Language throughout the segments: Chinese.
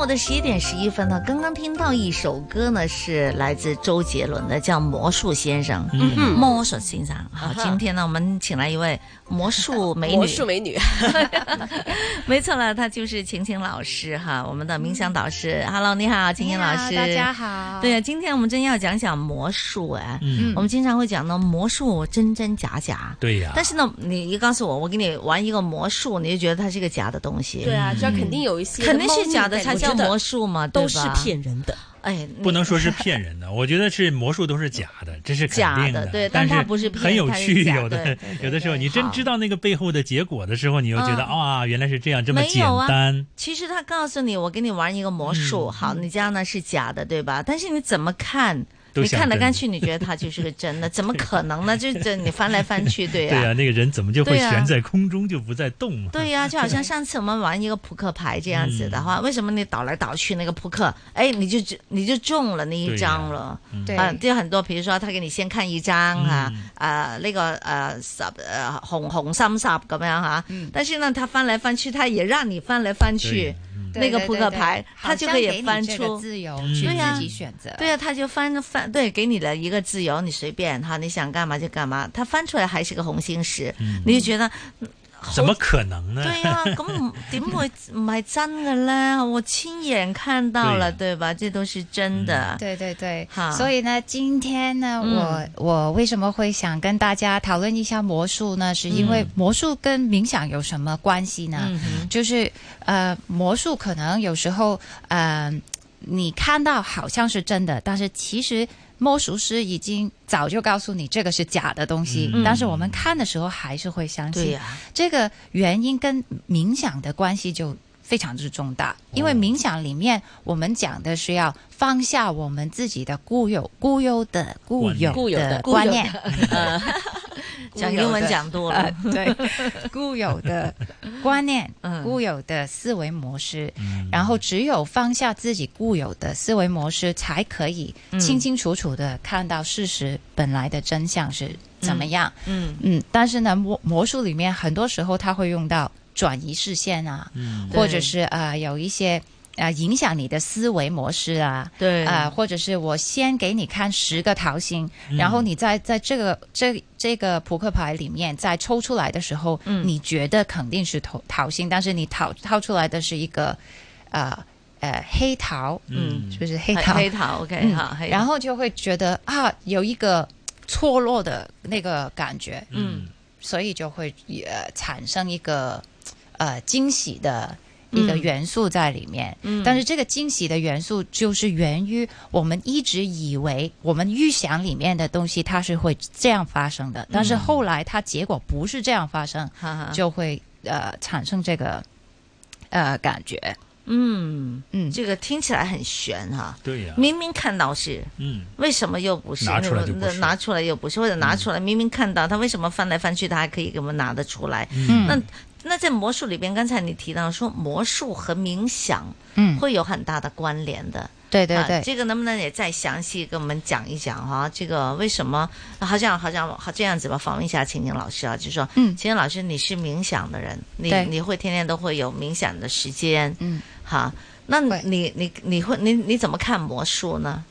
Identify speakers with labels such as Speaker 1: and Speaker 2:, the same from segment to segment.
Speaker 1: 午的十一点十一分呢，刚刚听到一首歌呢，是来自周杰伦的，叫《魔术先生》。嗯嗯，魔术先生。好，今天呢，我们请来一位魔术美女。
Speaker 2: 魔术美女，
Speaker 1: 没错了，她就是晴晴老师哈，我们的冥想导师。Hello，你好，晴晴老师。
Speaker 2: 大家好。
Speaker 1: 对呀，今天我们真要讲讲魔术哎。嗯。我们经常会讲呢魔术真真假假。
Speaker 3: 对呀。
Speaker 1: 但是呢，你一告诉我，我给你玩一个魔术，你就觉得它是一个假的东西。
Speaker 2: 对啊，这肯定有一些。
Speaker 1: 肯定是假的。它叫魔术嘛，
Speaker 2: 都是骗人的。
Speaker 1: 哎，
Speaker 3: 不能说是骗人的，我觉得是魔术都是假的，这是肯定
Speaker 1: 的。对，
Speaker 3: 但
Speaker 1: 它不是
Speaker 3: 很有趣。有的有的时候，你真知道那个背后的结果的时候，你又觉得啊，原来是这样，这么简单。
Speaker 1: 其实他告诉你，我给你玩一个魔术，好，你这样呢是假的，对吧？但是你怎么看？你看來看去，你觉得它就是个真的？怎么可能呢？就这你翻来翻去，对呀。
Speaker 3: 对呀，那个人怎么就会悬在空中就不再动嘛？
Speaker 1: 对呀，就好像上次我们玩一个扑克牌这样子的话，为什么你倒来倒去那个扑克，哎，你就你就中了那一张了？對，就很多，比如说他给你先看一张啊，啊，那个呃十呃红红心十咁样哈，但是呢，他翻来翻去，他也让你翻来翻去。那个扑克牌，他就可以翻出
Speaker 2: 自由去自己选择。
Speaker 1: 对啊，他就翻翻，對，給你了一个自由，你随便哈，你想干嘛就干嘛。他翻出来还是個紅心石，你就覺得
Speaker 3: 怎麼可能呢？
Speaker 1: 對啊，咁點會唔係真嘅咧？我親眼看到了，對吧？這都是真的。
Speaker 2: 對對對，好。所以呢，今天呢，我我為什麼會想跟大家討論一下魔術呢？是因為魔術跟冥想有什麼關係呢？就是。呃，魔術可能有時候，呃，你看到好像是真的，但是其实魔术师已经早就告诉你这个是假的东西，嗯、但是我们看的时候还是会相信。對呀、啊，這個原因跟冥想的关系就非常之重大，因为冥想里面我们讲的是要放下我们自己的固有、固有的、固有的观念。
Speaker 1: 講英文讲多了，
Speaker 2: 呃、對，固有的观念，固有的思维模式，嗯、然后只有放下自己固有的思维模式，才可以清清楚楚的看到事实本来的真相是怎么样。嗯。嗯，嗯，但是呢，魔魔术里面很多时候他会用到转移视线啊，嗯、或者是呃有一些。啊，影响你的思维模式啊，
Speaker 1: 对，
Speaker 2: 啊，或者是我先给你看十个桃心，嗯、然后你在在这个这这个扑克牌里面再抽出来的时候，嗯，你觉得肯定是桃桃心，但是你掏掏出来的是一个，啊，呃，黑桃，嗯，就是黑桃，
Speaker 1: 黑桃，OK，好，
Speaker 2: 然后就会觉得啊，有一个错落的那个感觉，嗯，所以就会呃产生一个呃惊喜的。一个元素在里面，嗯，但是这个惊喜的元素就是源于我们一直以为我们预想里面的东西它是会这样发生的，但是后来它结果不是这样发生，嗯、就会呃产生这个呃感觉，
Speaker 1: 嗯。嗯，这个听起来很悬哈，
Speaker 3: 对呀，
Speaker 1: 明明看到是，嗯，为什么又不是？拿出来就不是，拿出来又不是，或者拿出来明明看到，他为什么翻来翻去他还可以给我们拿得出来？嗯，那。那在魔术里边，刚才你提到说魔术和冥想，嗯，会有很大的关联的。
Speaker 2: 对对对，
Speaker 1: 这个能不能也再详细跟我们讲一讲哈？这个为什么？好像好像好这样子吧，访问一下秦晴老师啊，就说，嗯，秦晴老师你是冥想的人，你你会天天都会有冥想的时间，嗯，好，那你你你会你你怎么看魔术呢？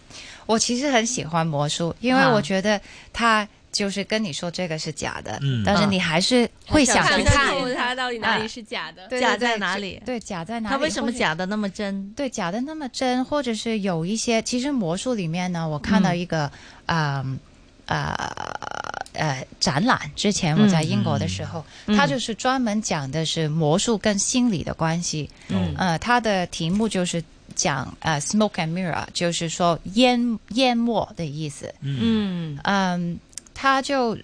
Speaker 2: 我其实很喜欢魔术，因为我觉得它。就是跟你说这个是假的，嗯、但是你还是会想去看
Speaker 4: 它到底哪里是假的，
Speaker 2: 啊、
Speaker 1: 假在哪里？
Speaker 2: 对，假在哪里？
Speaker 1: 它为什么假的那么真？
Speaker 2: 对，假的那么真，或者是有一些，其实魔术里面呢，我看到一个，嗯呃呃展览，之前我在英国的时候，嗯、它就是专门讲的是魔术跟心理的关系，嗯，呃，它的题目就是讲呃 smoke and mirror，就是说淹淹没的意思，嗯嗯。嗯他就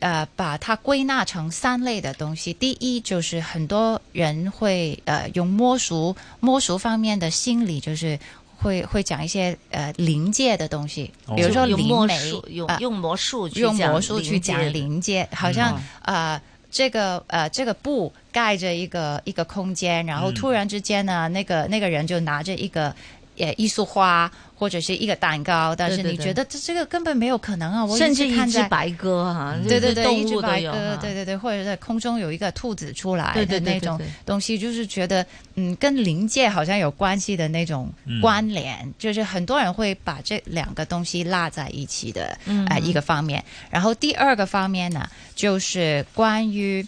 Speaker 2: 呃把它归纳成三类的东西。第一就是很多人会呃用魔术魔术方面的心理，就是会会讲一些呃临界的东西，比如说灵媒，
Speaker 1: 用用魔术
Speaker 2: 用魔术去讲临界，好像呃。这个呃，这个布盖着一个一个空间，然后突然之间呢，那个那个人就拿着一个呃一束花。或者是一个蛋糕，但是你觉得这这个根本没有可能啊！我
Speaker 1: 甚至一只白鸽哈，
Speaker 2: 对对对，一只白鸽，对对对，或者在空中有一个兔子出来的那种东西，就是觉得嗯，跟灵界好像有关系的那种关联，就是很多人会把这两个东西拉在一起的啊一个方面。然后第二个方面呢，就是关于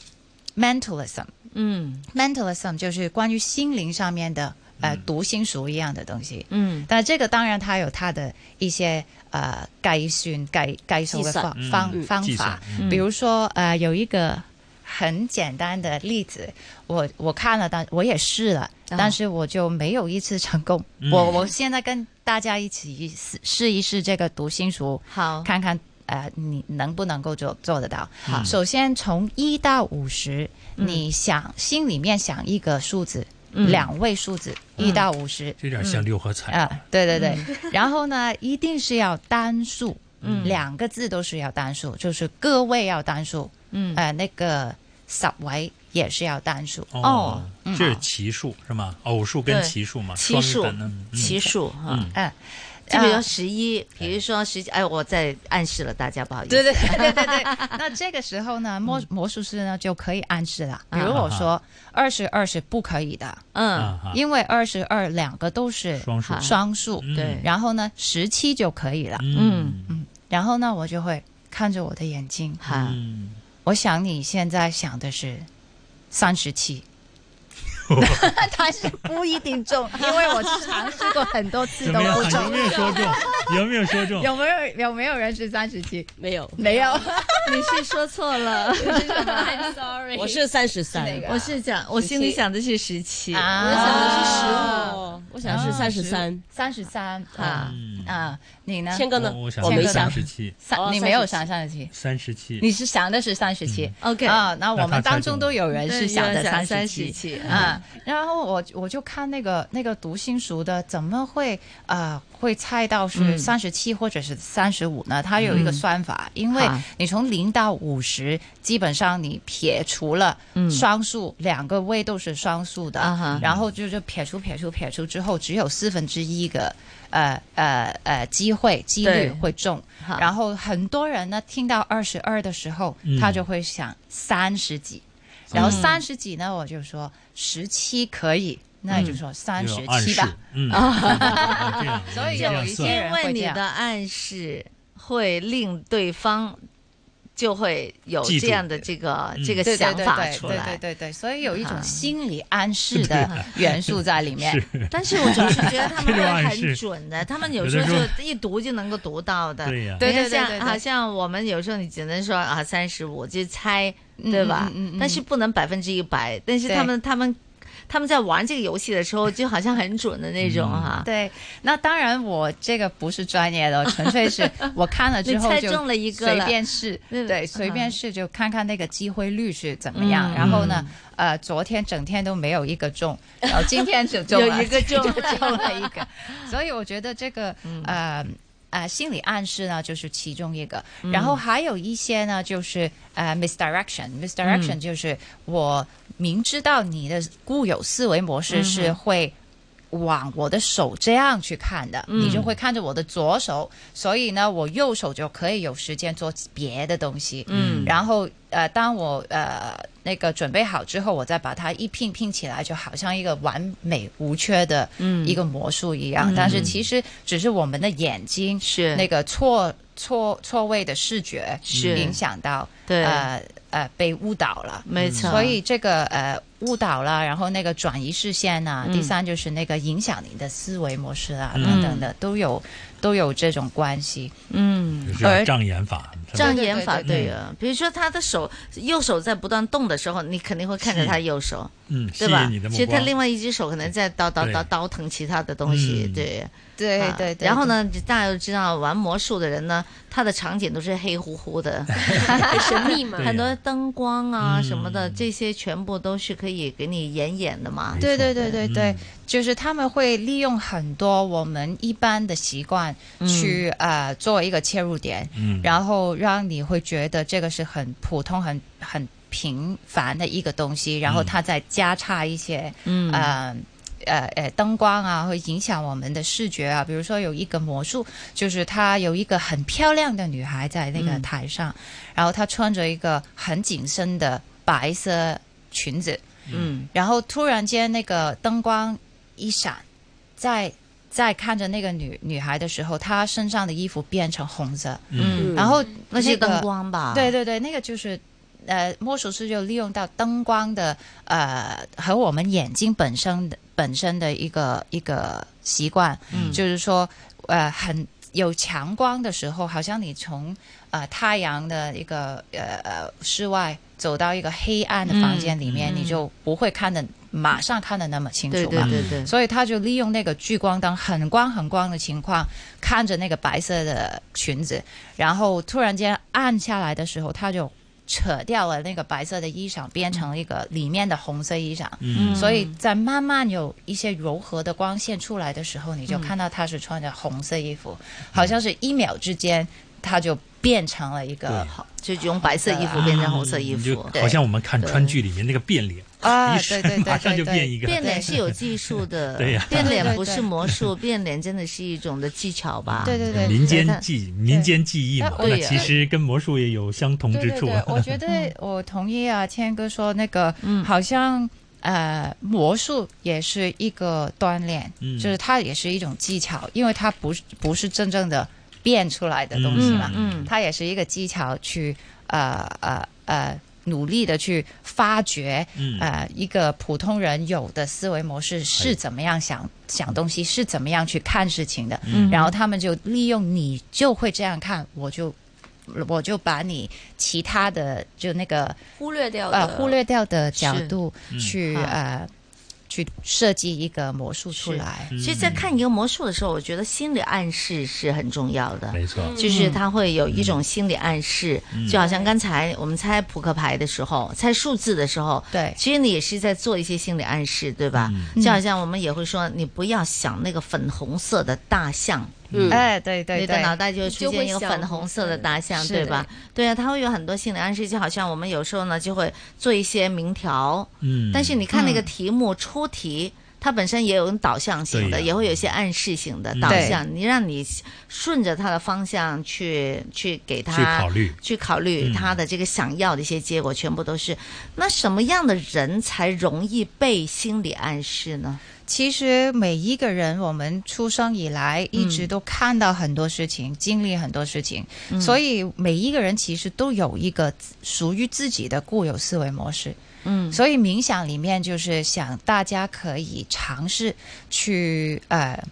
Speaker 2: mentalism，嗯，mentalism 就是关于心灵上面的。呃，读心术一样的东西，嗯，但这个当然它有它的一些呃计算、计计数的方方方法，比如说呃有一个很简单的例子，我我看了，但我也试了，但是我就没有一次成功。我我现在跟大家一起试试一试这个读心术，
Speaker 1: 好，
Speaker 2: 看看呃你能不能够做做得到。好，首先从一到五十，你想心里面想一个数字。两位数字，一到五十，
Speaker 3: 有点像六合彩。
Speaker 2: 啊！对对对，然后呢，一定是要单数，两个字都是要单数，就是个位要单数，嗯，呃，那个十位也是要单数。
Speaker 3: 哦，这是奇数是吗？偶数跟奇数嘛，
Speaker 1: 奇数，奇数啊，嗯。就比如十一，比如说十，哎，我在暗示了大家，不好意思。
Speaker 2: 对对对对对。那这个时候呢，魔魔术师呢就可以暗示了。比如我说二十二是不可以的，嗯，因为二十二两个都是
Speaker 3: 双数，
Speaker 2: 双数，对。然后呢，十七就可以了，嗯。嗯。然后呢，我就会看着我的眼睛，哈，我想你现在想的是三十七。他是不一定中，因为我尝试过很多次都 不中。
Speaker 3: 有没有说中？有没有说中？
Speaker 2: 有没有有没有人是三十七？
Speaker 4: 没有，
Speaker 2: 没有。
Speaker 1: 你是说错了。
Speaker 4: Sorry，
Speaker 5: 我是三十三。
Speaker 1: 我是讲，我心里想的是十七。
Speaker 4: 我想的是十五。我想是三十三，
Speaker 2: 三十三啊啊！你呢？
Speaker 5: 谦哥呢？
Speaker 3: 我
Speaker 5: 没想
Speaker 3: 三十七。
Speaker 2: 三，你没有想三十七。
Speaker 3: 三十七。
Speaker 2: 你是想的是三十七
Speaker 1: ？OK
Speaker 2: 啊，那我们当中都有人是想的
Speaker 1: 三
Speaker 2: 十七啊。然后我我就看那个那个读心术的，怎么会啊会猜到是三十七或者是三十五呢？它有一个算法，因为你从零到五十，基本上你撇除了双数，两个位都是双数的，然后就是撇除撇除撇除之后，只有四分之一个呃呃呃机会几率会中。然后很多人呢听到二十二的时候，他就会想三十几。然后三十几呢，我就说十七可以，那也就说三十七吧。所以有一些人会
Speaker 1: 你的暗示会令对方就会有这样的这个这个想法出来。
Speaker 2: 对对对，所以有一种心理暗示的元素在里面。
Speaker 1: 但是我总是觉得他们会很准的，他们有时候就一读就能够读到的。
Speaker 3: 对呀，
Speaker 2: 对对
Speaker 1: 对，好像我们有时候你只能说啊三十五就猜。对吧？但是不能百分之一百。但是他们他们他们在玩这个游戏的时候，就好像很准的那种哈。
Speaker 2: 对，那当然我这个不是专业的，纯粹是我看了之后就随便试，对，随便试就看看那个机会率是怎么样。然后呢，呃，昨天整天都没有一个中，然后今天就中
Speaker 1: 了一个中，
Speaker 2: 中了一个。所以我觉得这个呃。呃，心理暗示呢，就是其中一个，然后还有一些呢，就是呃，misdirection，misdirection 就是我明知道你的固有思维模式是会往我的手这样去看的，你就会看着我的左手，所以呢，我右手就可以有时间做别的东西，嗯，然后呃，当我呃。那个准备好之后，我再把它一拼拼起来，就好像一个完美无缺的一个魔术一样。但是其实只是我们的眼睛
Speaker 1: 是。
Speaker 2: 那个错错错位的视觉
Speaker 1: 是。
Speaker 2: 影响到，
Speaker 1: 对。
Speaker 2: 呃呃被误导了，
Speaker 1: 没错。
Speaker 2: 所以这个呃误导了，然后那个转移视线呢，第三就是那个影响你的思维模式啊等等的都有都有这种关系。
Speaker 3: 嗯，就是障眼法。
Speaker 1: 障眼法，对啊。比如说他的手右手在不断动的时候，你肯定会看着他右手，
Speaker 3: 嗯，
Speaker 1: 对吧？其实他另外一只手可能在叨叨叨叨腾其他的东西，对。
Speaker 2: 对对，
Speaker 1: 然后呢，大家都知道玩魔术的人呢，他的场景都是黑乎乎的，
Speaker 4: 很神秘嘛，
Speaker 1: 很多灯光啊什么的，这些全部都是可以给你演演的嘛。
Speaker 2: 对对对对对，就是他们会利用很多我们一般的习惯去呃作为一个切入点，然后让你会觉得这个是很普通、很很平凡的一个东西，然后它再加插一些嗯。呃呃，灯光啊，会影响我们的视觉啊。比如说有一个魔术，就是她有一个很漂亮的女孩在那个台上，然后她穿着一个很紧身的白色裙子，嗯，然后突然间那个灯光一闪，在在看着那个女女孩的时候，她身上的衣服变成红色，嗯，然后
Speaker 1: 那些灯光吧，
Speaker 2: 对对对，那个就是。呃，魔术师就利用到灯光的呃和我们眼睛本身的本身的一个一个习惯，嗯，就是说呃很有强光的时候，好像你从呃太阳的一个呃呃室外走到一个黑暗的房间里面，你就不会看的马上看的那么清楚
Speaker 1: 嘛，对对对，
Speaker 2: 所以他就利用那个聚光灯很光很光的情况，看着那个白色的裙子，然后突然间暗下来的时候，他就。扯掉了那个白色的衣裳，变成了一个里面的红色衣裳。嗯，所以在慢慢有一些柔和的光线出来的时候，你就看到他是穿着红色衣服，好像是一秒之间，他就变成了一个，
Speaker 1: 就用白色衣服变成红色衣服，
Speaker 3: 好像我们看川剧里面那个变脸。
Speaker 2: 啊，对对对，
Speaker 3: 马上就变一个。
Speaker 1: 变脸是有技术的，
Speaker 3: 对呀，
Speaker 1: 变脸不是魔术，变脸真的是一种的技巧吧？
Speaker 2: 对对对，
Speaker 3: 民间技民间技艺嘛，那其实跟魔术也有相同之处。
Speaker 2: 我觉得 我同意啊，谦哥说那个，好像呃，魔术也是一个锻炼，就是它也是一种技巧，因为它不是不是真正的变出来的东西嘛，嗯，它也是一个技巧去呃呃呃。努力的去发掘，嗯呃，一个普通人有的思维模式是怎么样想想东西，是怎么样去看事情的。嗯然后他们就利用你就会这样看，我就我就把你其他的就那个
Speaker 4: 忽略掉呃
Speaker 2: 忽略掉的角度去呃。去设计一个魔术出来。
Speaker 1: 其实，在看一个魔术的时候，我觉得心理暗示是很重要的。
Speaker 3: 没错，
Speaker 1: 就是它会有一种心理暗示，就好像刚才我们猜扑克牌的时候，猜数字的时候，
Speaker 2: 对，
Speaker 1: 其实你也是在做一些心理暗示，对吧？就好像我们也会说，你不要想那个粉红色的大象。
Speaker 2: 嗯，哎，对对对，
Speaker 1: 你的脑袋就会出现一个粉红色的大象，对吧？对啊，它会有很多心理暗示，就好像我们有时候呢就会做一些明条，嗯，但是你看那个题目出题，它本身也有导向性的，也会有一些暗示性的导向，你让你顺着它的方向去去给他
Speaker 3: 去考虑，
Speaker 1: 去考虑它的这个想要的一些结果，全部都是。那什么样的人才容易被心理暗示呢？
Speaker 2: 其实每一个人，我们出生以来一直都看到很多事情，经历很多事情，所以每一个人其实都有一个属于自己的固有思维模式。嗯，所以冥想里面就是想大家可以尝试去呃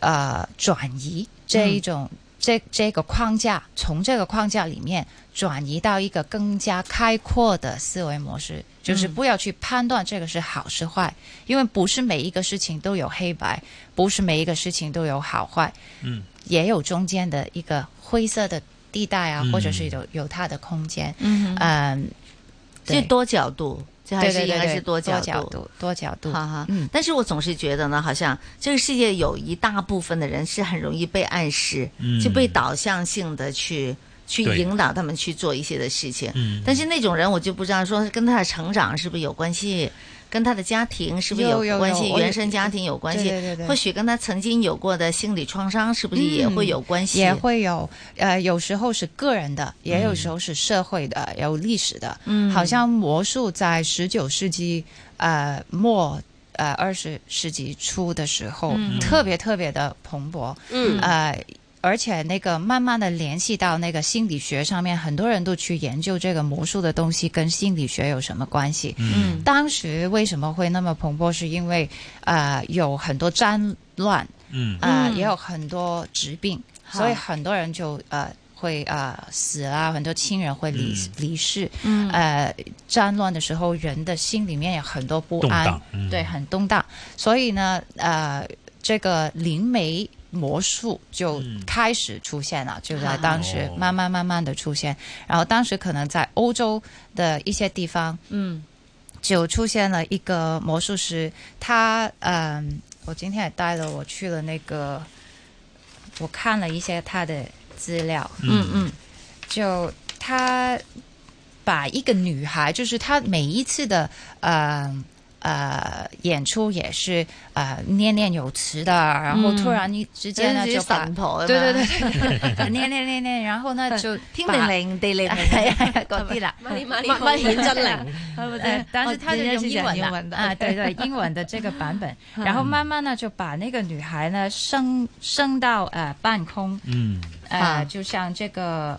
Speaker 2: 呃转移这一种。这这个框架，从这个框架里面转移到一个更加开阔的思维模式，就是不要去判断这个是好是坏，因为不是每一个事情都有黑白，不是每一个事情都有好坏，嗯，也有中间的一个灰色的地带啊，或者是有有它的空间，嗯嗯，
Speaker 1: 这多角度。这还是应该是
Speaker 2: 多
Speaker 1: 角
Speaker 2: 度，多角度。
Speaker 1: 哈哈，嗯。但是我总是觉得呢，好像这个世界有一大部分的人是很容易被暗示，就被导向性的去去引导他们去做一些的事情。嗯。但是那种人，我就不知道说跟他的成长是不是有关系。跟他的家庭是不是有关系？原生家庭有关系，或许跟他曾经有过的心理创伤是不是也会有关系？
Speaker 2: 也会有，呃，有时候是个人的，也有时候是社会的，有历史的。嗯，好像魔术在十九世纪呃末呃二十世纪初的时候，特别特别的蓬勃。嗯，呃。而且那个慢慢的联系到那个心理学上面，很多人都去研究这个魔术的东西跟心理学有什么关系。嗯，当时为什么会那么蓬勃？是因为呃有很多战乱，嗯啊也有很多疾病，所以很多人就呃。会呃死啦，很多亲人会离离世，嗯，呃，战乱的时候人的心里面有很多不安，对，很动荡，所以呢，呃，这个灵媒。魔术就开始出现了，就在当时慢慢慢慢的出现，然后当时可能在欧洲的一些地方，嗯，就出现了一个魔术师，他嗯，我今天也带了我去了那个，我看了一些他的资料，嗯嗯，就他把一个女孩，就是他每一次的呃。呃，演出也是呃念念有词的，然后突然一之间呢就把对对对，念念念念，然后呢 就
Speaker 1: 天灵灵地灵灵
Speaker 2: 嗰啲啦，
Speaker 4: 乜乜乜顯真靈，
Speaker 2: 呃，但是他就用英文的啊，对对，英文的这个版本，然后慢慢呢就把那个女孩呢升升到呃半空，嗯，呃，就像这个。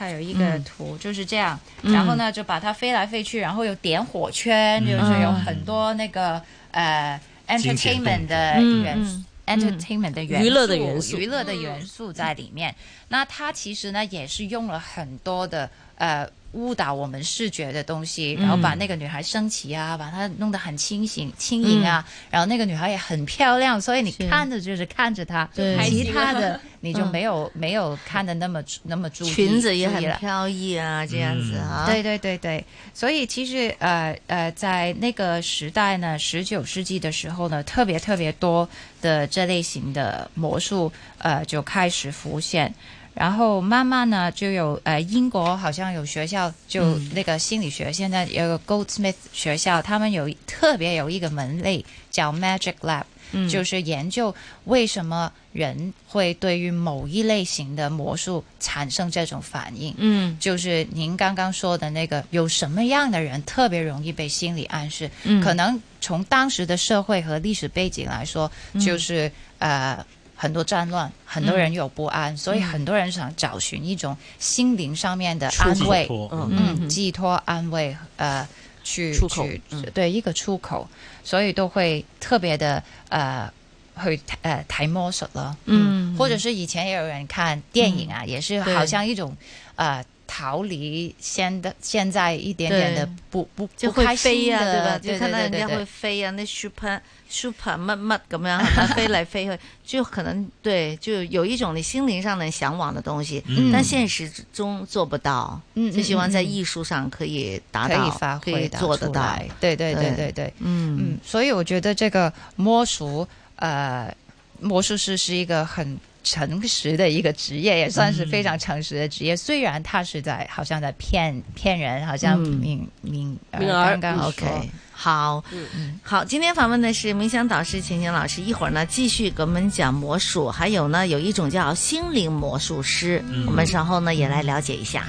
Speaker 2: 它有一个图就是这样，然后呢就把它飞来飞去，然后有点火圈，就是有很多那个呃 entertainment 的元素。entertainment 的元素，娱乐的元素，娱乐的元素在里面。那它其实呢也是用了很多的呃。误导我们视觉的东西，然后把那个女孩升起啊，把她弄得很清醒、轻盈啊，然后那个女孩也很漂亮，所以你看着就是看着她，其他的 你就没有没有看的那么那么注意。
Speaker 1: 裙子也很飘逸啊，这样子啊。
Speaker 2: 对对对对，所以其实呃呃，在那个时代呢，十九世纪的时候呢，特别特别多的这类型的魔术呃就开始浮现。然后慢慢呢，就有呃英国好像有学校，就那个心理学，现在有个 Goldsmith 学校，他们有特别有一个门类叫 Magic Lab，就是研究为什么人会对于某一类型的魔术产生这种反应。嗯，就是您刚刚说的那个，有什么样的人特别容易被心理暗示？嗯可能从当时的社会和历史背景来说，就是呃。很多战乱，很多人有不安，所以很多人想找寻一种心灵上面的安慰，嗯，寄托安慰，呃，去去对一个出口，所以都会特别的呃，去呃睇魔术了，嗯，或者是以前也有人看电影啊，也是好像一种呃。逃离现的现在一点点的不不
Speaker 1: 就会飞呀，对吧？就看到人家会飞啊，那 super super 乜乜咁样，飞来飞去，就可能对，就有一种你心灵上的向往的东西，但现实中做不到。嗯，就希望在艺术上可以达到，
Speaker 2: 可以发挥，
Speaker 1: 做得到。
Speaker 2: 对对对对对，嗯嗯，所以我觉得这个摸熟，呃，魔术师是一个很。诚实的一个职业，也算是非常诚实的职业。虽然他是在好像在骗骗人，好像明明刚刚
Speaker 1: OK 好，好，今天访问的是冥想导师晴晴老师，一会儿呢继续给我们讲魔术，还有呢有一种叫心灵魔术师，我们稍后呢也来了解一下。